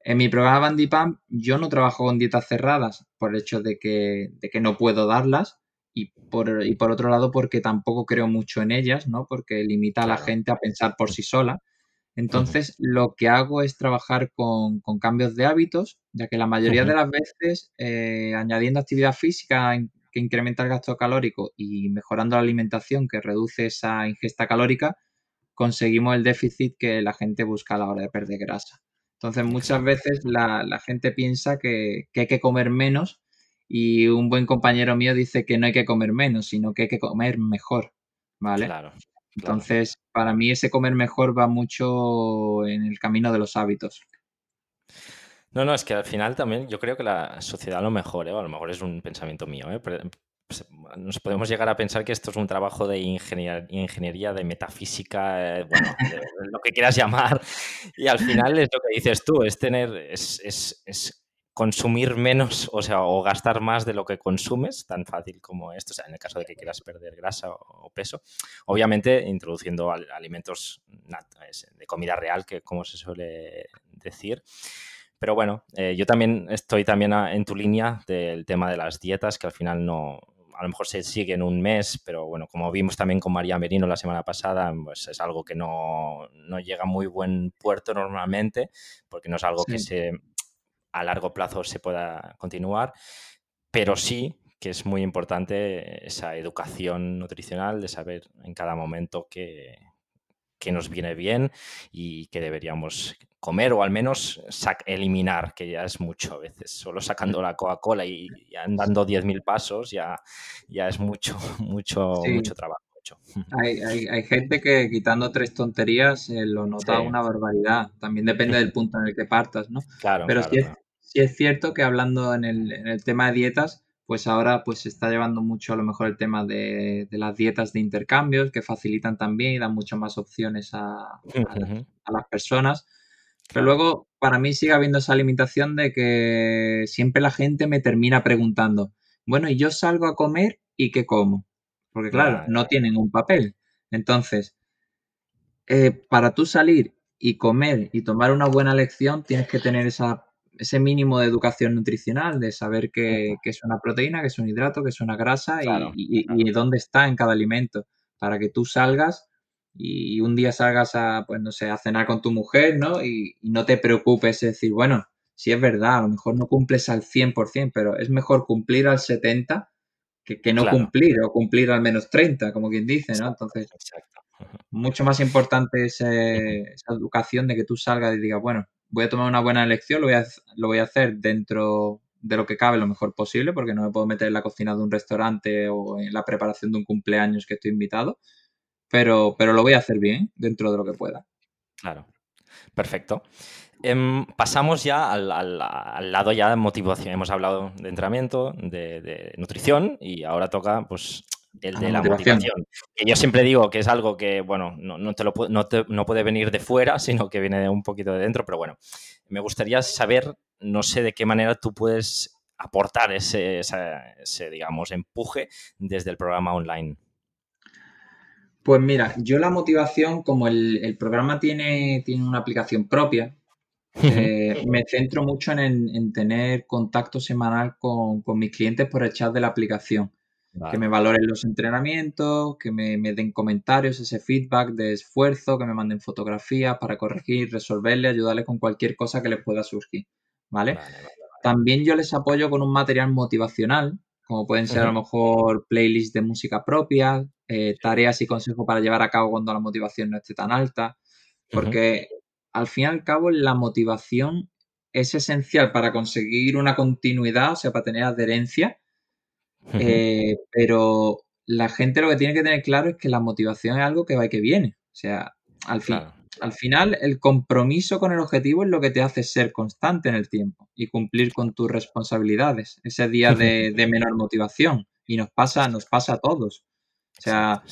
en mi programa Bandipam, yo no trabajo con dietas cerradas por el hecho de que, de que no puedo darlas y por, y por otro lado porque tampoco creo mucho en ellas, ¿no? Porque limita a la gente a pensar por sí sola. Entonces, lo que hago es trabajar con, cambios de hábitos, ya que la mayoría de las veces, eh, añadiendo actividad física que incrementa el gasto calórico y mejorando la alimentación que reduce esa ingesta calórica, conseguimos el déficit que la gente busca a la hora de perder grasa. Entonces, muchas veces la, gente piensa que, que, hay que comer menos y un buen compañero mío dice que no hay que comer menos, sino que hay que comer mejor, ¿vale? Claro. Entonces, para mí ese comer mejor va mucho en el camino de los hábitos. No, no, es que al final también yo creo que la sociedad lo mejor, ¿eh? a lo mejor es un pensamiento mío, ¿eh? Pero, pues, nos podemos llegar a pensar que esto es un trabajo de ingeniería, de metafísica, eh, bueno, lo que quieras (laughs) llamar, y al final es lo que dices tú, es tener, es, es, es consumir menos, o sea, o gastar más de lo que consumes, tan fácil como esto, o sea, en el caso de que quieras perder grasa o, peso, obviamente introduciendo alimentos de comida real, que como se suele decir. Pero bueno, eh, yo también estoy también en tu línea del tema de las dietas, que al final no, a lo mejor se sigue en un mes, pero bueno, como vimos también con María Merino la semana pasada, pues es algo que no, no llega a muy buen puerto normalmente, porque no es algo que se a largo plazo se pueda continuar, pero sí que es muy importante esa educación nutricional de saber en cada momento qué, nos viene bien y que deberíamos comer o al menos eliminar, que ya es mucho a veces. Solo sacando la Coca-Cola y, andando 10.000 pasos ya, ya es mucho, (laughs) mucho, mucho trabajo. (laughs) Hay, hay, gente que quitando tres tonterías eh, lo nota una barbaridad. También depende del punto en el que partas, ¿no? Claro, Pero claro, sí es cierto que hablando en el, tema de dietas, pues ahora pues se está llevando mucho a lo mejor el tema de, las dietas de intercambios que facilitan también y dan muchas más opciones a, las personas. Pero luego para mí sigue habiendo esa limitación de que siempre la gente me termina preguntando, bueno, ¿y yo salgo a comer y qué como? Porque claro, no tienen un papel. Entonces, eh, para tú salir y comer y tomar una buena lección, tienes que tener esa ese mínimo de educación nutricional, de saber qué, es una proteína, qué es un hidrato, qué es una grasa y, dónde está en cada alimento, para que tú salgas y un día salgas a, pues no sé, a cenar con tu mujer, ¿no? Y, no te preocupes, es decir, bueno, si es verdad, a lo mejor no cumples al 100%, pero es mejor cumplir al 70% que, no cumplir o cumplir al menos 30%, como quien dice, ¿no? Entonces, mucho más importante es esa educación de que tú salgas y digas, bueno, voy a tomar una buena elección, lo voy a, lo voy a hacer dentro, de lo que cabe lo mejor posible, porque no me puedo meter en la cocina de un restaurante o en la preparación de un cumpleaños que estoy invitado, pero, pero lo voy a hacer bien dentro de lo que pueda. Claro, perfecto. Em, pasamos ya al, lado ya de motivación. Hemos hablado de entrenamiento, de, nutrición y ahora toca pues el de la, motivación. Que yo siempre digo que es algo que, bueno, no, te lo, no, puede venir de fuera, (laughs) sino que viene un poquito de dentro, pero bueno, me gustaría saber, no sé de qué manera tú puedes aportar ese, ese digamos, empuje desde el programa online. Pues mira, yo la motivación, como el, programa tiene, tiene, una aplicación propia, eh, me centro mucho en, tener contacto semanal con, mis clientes por el chat de la aplicación. Que me valoren los entrenamientos, que me, den comentarios, ese feedback de esfuerzo, que me manden fotografías para corregir, resolverle, ayudarles con cualquier cosa que les pueda surgir. ¿Vale? También yo les apoyo con un material motivacional, como pueden ser a lo mejor playlists de música propia, eh, tareas y consejos para llevar a cabo cuando la motivación no esté tan alta, porque al fin y al cabo la motivación es esencial para conseguir una continuidad, o sea, para tener adherencia, eh, pero la gente lo que tiene que tener claro es que la motivación es algo que va y que viene. O sea, al, fin, al final el compromiso con el objetivo es lo que te hace ser constante en el tiempo y cumplir con tus responsabilidades. Ese día de, (laughs) menor motivación. Y nos pasa, nos pasa a todos. O sea,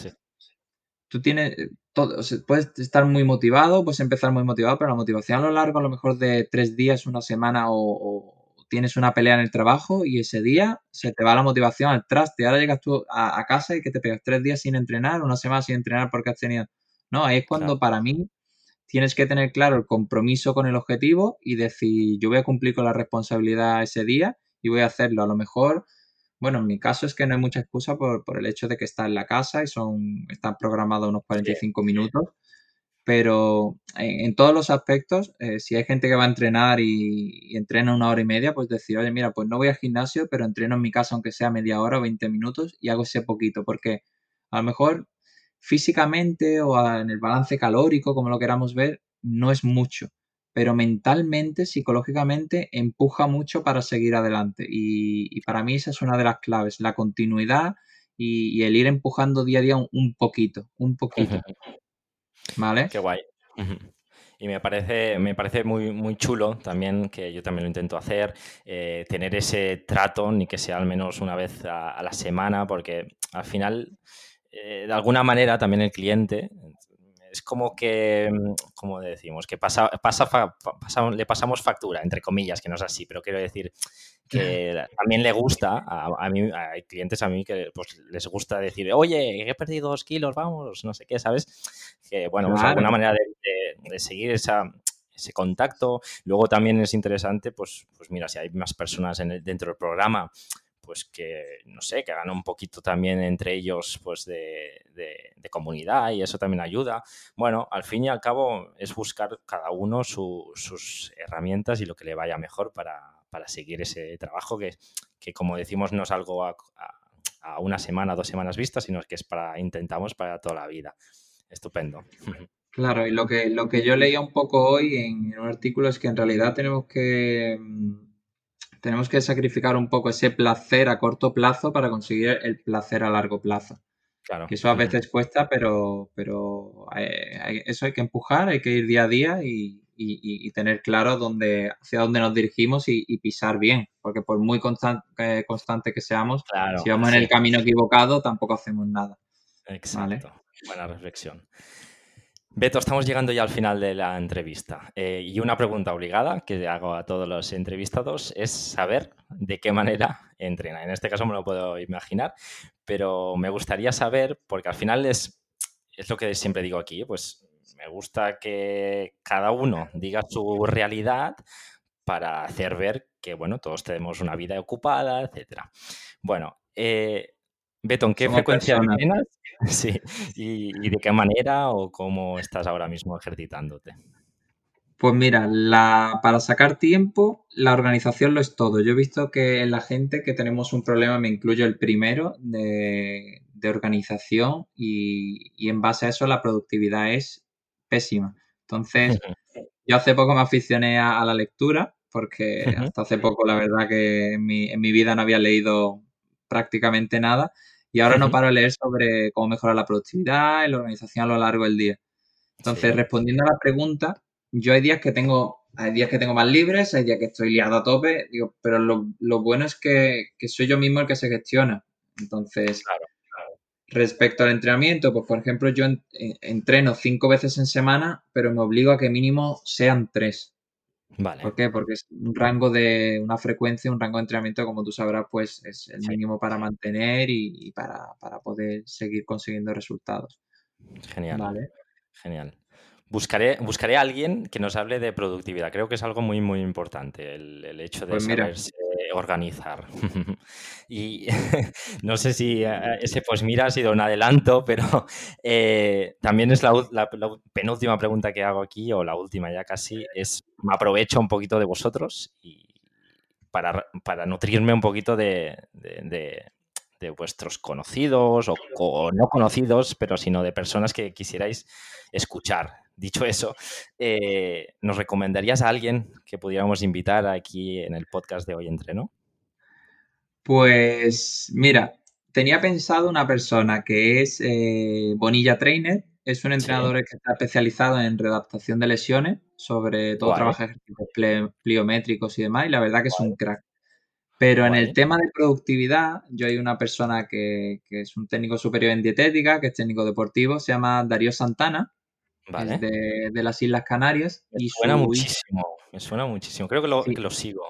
tú tienes, todo, puedes estar muy motivado, puedes empezar muy motivado, pero la motivación a lo largo, a lo mejor de tres días, una semana o, tienes una pelea en el trabajo y ese día se te va la motivación al traste. Ahora llegas tú a, casa y que te pegas tres días sin entrenar, una semana sin entrenar porque has tenido... No, ahí es cuando para mí tienes que tener claro el compromiso con el objetivo y decir, yo voy a cumplir con la responsabilidad ese día y voy a hacerlo. A lo mejor bueno, en mi caso es que no hay mucha excusa por, el hecho de que está en la casa y son, están programados unos 45 minutos, pero en, todos los aspectos, eh, si hay gente que va a entrenar y, entrena una hora y media, pues decir, oye, mira, pues no voy al gimnasio, pero entreno en mi casa aunque sea media hora o 20 minutos y hago ese poquito, porque a lo mejor físicamente o en el balance calórico, como lo queramos ver, no es mucho pero mentalmente, psicológicamente, empuja mucho para seguir adelante. Y, para mí esa es una de las claves, la continuidad y, el ir empujando día a día un, poquito, un poquito. (laughs) ¿Vale? Qué guay. Y me parece, me parece muy, muy chulo también, que yo también lo intento hacer, eh, tener ese trato, ni que sea al menos una vez a, la semana, porque al final, eh, de alguna manera, también el cliente es como que, mm, como decimos, que pasa, pasa, le pasamos factura, entre comillas, que no es así, pero quiero decir que también le gusta, a, mí, hay clientes a mí que pues, les gusta decir, oye, he perdido dos kilos, vamos, no sé qué, ¿sabes? Que, bueno, pues, alguna manera de, seguir esa, ese contacto. Luego también es interesante, pues, pues mira, si hay más personas en dentro del programa pues que, no sé, que hagan un poquito también entre ellos, pues de, comunidad y eso también ayuda. Bueno, al fin y al cabo es buscar cada uno sus herramientas y lo que le vaya mejor para, seguir ese trabajo que, que, como decimos, no es algo a, una semana, dos semanas vistas, sino que es para, intentamos para toda la vida. Estupendo. (laughs) Claro, y lo que, lo que yo leía un poco hoy en un artículo es que en realidad tenemos que mm, tenemos que sacrificar un poco ese placer a corto plazo para conseguir el placer a largo plazo. Claro. Que eso a veces cuesta, pero, pero eh, eso hay que empujar, hay que ir día a día y, tener claro dónde, hacia dónde nos dirigimos y, pisar bien. Porque por muy constante, constante que seamos, si vamos en el camino equivocado, tampoco hacemos nada. Exacto. Buena reflexión. Beto, estamos llegando ya al final de la entrevista eh, y una pregunta obligada que hago a todos los entrevistados es saber de qué manera entrena. En este caso me lo puedo imaginar, pero me gustaría saber, porque al final es, es lo que siempre digo aquí, pues me gusta que cada uno diga su realidad para hacer ver que, bueno, todos tenemos una vida ocupada, etc. Bueno, eh, Beto, ¿en qué frecuencia entrenas? (laughs) Sí, y, de qué manera o cómo estás ahora mismo ejercitándote. Pues mira, la, para sacar tiempo, la organización lo es todo. Yo he visto que en la gente que tenemos un problema, me incluyo el primero, de, organización y, en base a eso la productividad es pésima. Entonces, yo hace poco me aficioné a, la lectura porque hasta hace poco la verdad que en mi, en mi vida no había leído prácticamente nada y ahora no paro de leer sobre cómo mejorar la productividad y la organización a lo largo del día. Entonces, respondiendo a la pregunta, yo hay días que tengo, hay días que tengo más libres, hay días que estoy liado a tope, digo, pero lo, lo bueno es que, que, soy yo mismo el que se gestiona. Entonces, claro, respecto al entrenamiento, pues por ejemplo, yo entreno cinco veces en semana, pero me obligo a que mínimo sean tres. Vale. ¿Por qué? Porque es un rango de una frecuencia, un rango de entrenamiento, como tú sabrás, pues es el mínimo para mantener y, para, para, poder seguir consiguiendo resultados. Genial. Vale. Genial. Buscaré, buscaré a alguien que nos hable de productividad. Creo que es algo muy, muy importante el, hecho de pues saberse organizar. (laughs) y (laughs) no sé si eh, ese pues mira ha sido un adelanto, pero eh, también es la, penúltima pregunta que hago aquí, o la última ya casi, es me aprovecho un poquito de vosotros y para, para nutrirme un poquito de, de, vuestros conocidos o, no conocidos, pero sino de personas que quisierais escuchar. Dicho eso, eh, ¿nos recomendarías a alguien que pudiéramos invitar aquí en el podcast de hoy entreno? Pues mira, tenía pensado una persona que es eh, Bonilla Trainer, es un entrenador que está especializado en readaptación de lesiones, sobre todo trabaja ejercicios pliométricos y demás, y la verdad que es un crack. Pero en el tema de productividad, yo hay una persona que, que, es un técnico superior en dietética, que es técnico deportivo, se llama Darío Santana, de, las Islas Canarias. Me suena muchísimo, me suena muchísimo. Creo que lo, que lo sigo.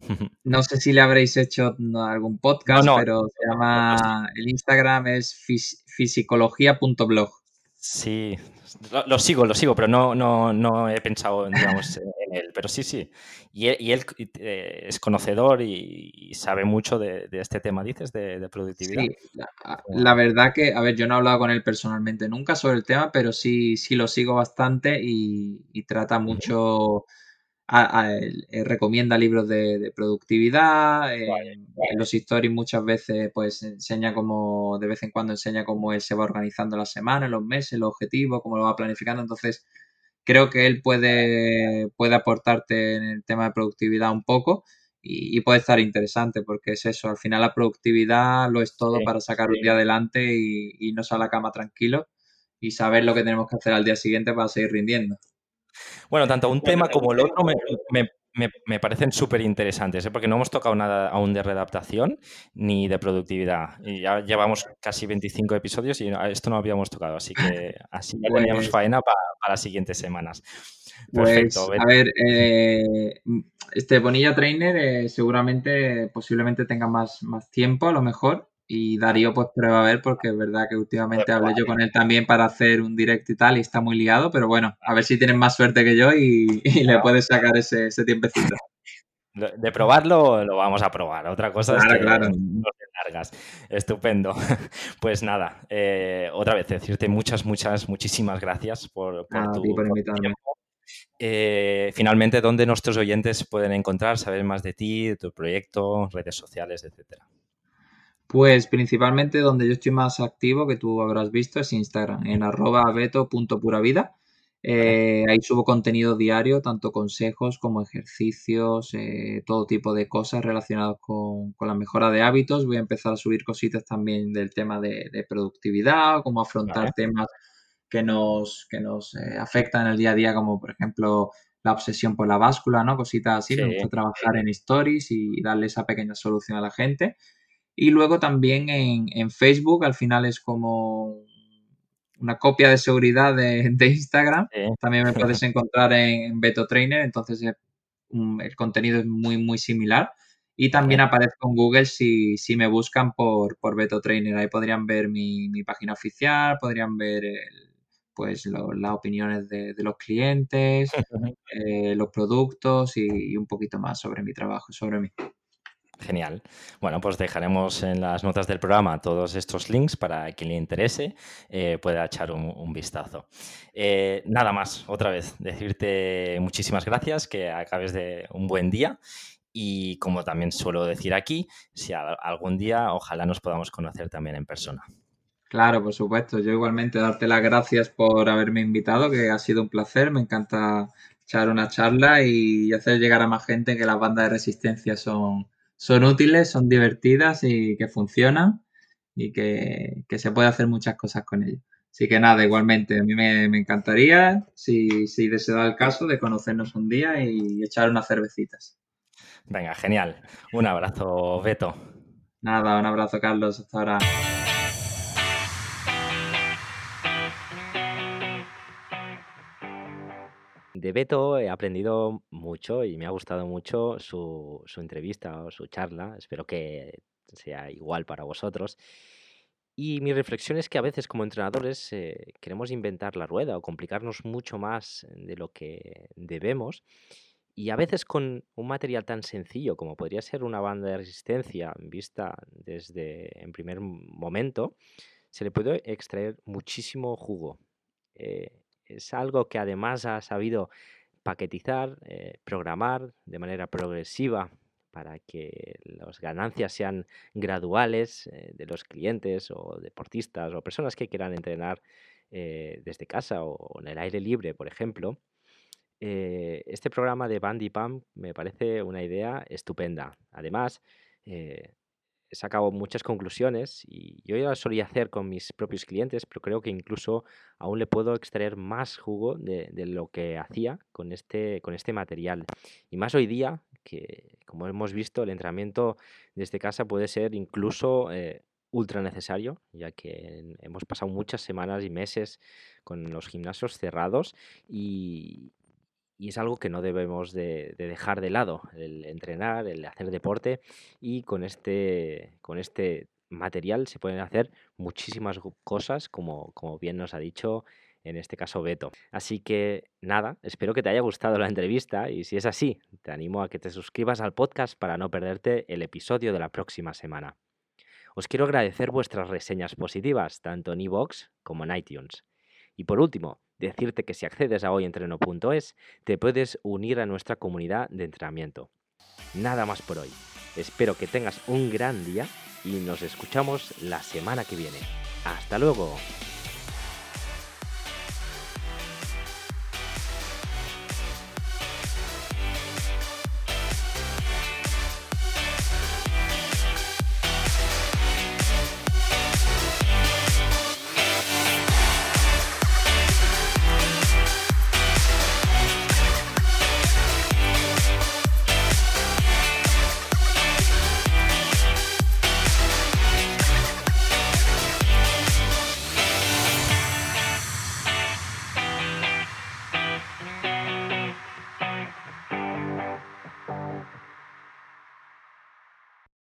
(laughs) No sé si le habréis hecho algún podcast, pero se llama. El Instagram es fisicología.blog. Sí, lo, sigo, lo sigo, pero no, no, no he pensado digamos, en él. Pero sí, sí. Y, él eh, es conocedor y, sabe mucho de, este tema, dices, de, productividad. Sí, la, verdad que, a ver, yo no he hablado con él personalmente nunca sobre el tema, pero sí, sí lo sigo bastante y, trata mucho recomienda libros de, productividad, en los stories muchas veces pues enseña cómo, de vez en cuando enseña cómo él se va organizando la semana, los meses, los objetivos, cómo lo va planificando, entonces creo que él puede, puede aportarte en el tema de productividad un poco y, puede estar interesante porque es eso, al final la productividad lo es todo para sacar un día adelante y irnos a la cama tranquilo y saber lo que tenemos que hacer al día siguiente para seguir rindiendo. Bueno, tanto un tema como el otro me, parecen súper interesantes, ¿eh? porque no hemos tocado nada aún de redactación ni de productividad. Y ya llevamos casi 25 episodios y esto no habíamos tocado, así que así ya teníamos pues faena para, las siguientes semanas. Perfecto. Pues, a ver, eh, este Bonilla Trainer eh, seguramente, posiblemente tenga más, más tiempo a lo mejor y Darío pues prueba a ver porque es verdad que últimamente hablé yo con él también para hacer un directo y tal y está muy liado, pero bueno, a ver si tienes más suerte que yo y, le puedes sacar ese, ese, tiempecito. De probarlo lo vamos a probar, otra cosa es que claro. no te largas. Estupendo. (laughs) Pues nada, eh, otra vez decirte muchas, muchas, muchísimas gracias por, tu, tiempo. Eh, finalmente, ¿dónde nuestros oyentes pueden encontrar, saber más de ti, de tu proyecto, redes sociales, etcétera? Pues principalmente donde yo estoy más activo, que tú habrás visto, es Instagram, en arroba beto.puravida. Eh, ahí subo contenido diario, tanto consejos como ejercicios, eh, todo tipo de cosas relacionadas con, la mejora de hábitos. Voy a empezar a subir cositas también del tema de, productividad, cómo afrontar temas que nos, que nos eh, afectan en el día a día, como por ejemplo la obsesión por la báscula, ¿no? Cositas así. Me gusta trabajar en stories y darle esa pequeña solución a la gente. Y luego también en, Facebook, al final es como una copia de seguridad de, Instagram. También me puedes (laughs) encontrar en Beto Trainer, entonces el contenido es muy, muy similar. Y también aparezco en Google si, me buscan por, por Beto Trainer. Ahí podrían ver mi, página oficial, podrían ver pues las opiniones de, los clientes, (laughs) eh, los productos y, y, un poquito más sobre mi trabajo, sobre mí. Genial. Bueno, pues dejaremos en las notas del programa todos estos links para quien le interese eh, pueda echar un, vistazo. Eh, nada más, otra vez, decirte muchísimas gracias, que acabes de un buen día y como también suelo decir aquí, si algún día ojalá nos podamos conocer también en persona. Claro, por supuesto. Yo igualmente darte las gracias por haberme invitado, que ha sido un placer. Me encanta echar una charla y hacer llegar a más gente que las bandas de resistencia son, son útiles, son divertidas y que funcionan y que, se puede hacer muchas cosas con ellos. Así que nada, igualmente, a mí me, encantaría, si, si desea el caso, de conocernos un día y echar unas cervecitas. Venga, genial. Un abrazo, Beto. Nada, un abrazo, Carlos. Hasta ahora. De Beto he aprendido mucho y me ha gustado mucho su, entrevista o su charla. Espero que sea igual para vosotros. Y mi reflexión es que a veces como entrenadores eh, queremos inventar la rueda o complicarnos mucho más de lo que debemos. Y a veces con un material tan sencillo como podría ser una banda de resistencia vista desde en primer momento, se le puede extraer muchísimo jugo. Eh, es algo que además ha sabido paquetizar, eh, programar de manera progresiva para que las ganancias sean graduales eh, de los clientes o deportistas o personas que quieran entrenar desde casa o en el aire libre, por ejemplo. Eh, este programa de Bandy Pam me parece una idea estupenda. Además, eh, he sacado muchas conclusiones y yo ya lo solía hacer con mis propios clientes, pero creo que incluso aún le puedo extraer más jugo de, lo que hacía con este, con este material. Y más hoy día, que como hemos visto, el entrenamiento desde casa puede ser incluso eh, ultra necesario, ya que hemos pasado muchas semanas y meses con los gimnasios cerrados y, y es algo que no debemos de, dejar de lado, el entrenar, el hacer deporte y con este, con este material se pueden hacer muchísimas cosas como, como bien nos ha dicho en este caso Beto. Así que nada, espero que te haya gustado la entrevista y si es así, te animo a que te suscribas al podcast para no perderte el episodio de la próxima semana. Os quiero agradecer vuestras reseñas positivas, tanto en iVoox como en iTunes. Y por último, decirte que si accedes a hoyentreno.es, te puedes unir a nuestra comunidad de entrenamiento. Nada más por hoy. Espero que tengas un gran día y nos escuchamos la semana que viene. Hasta luego.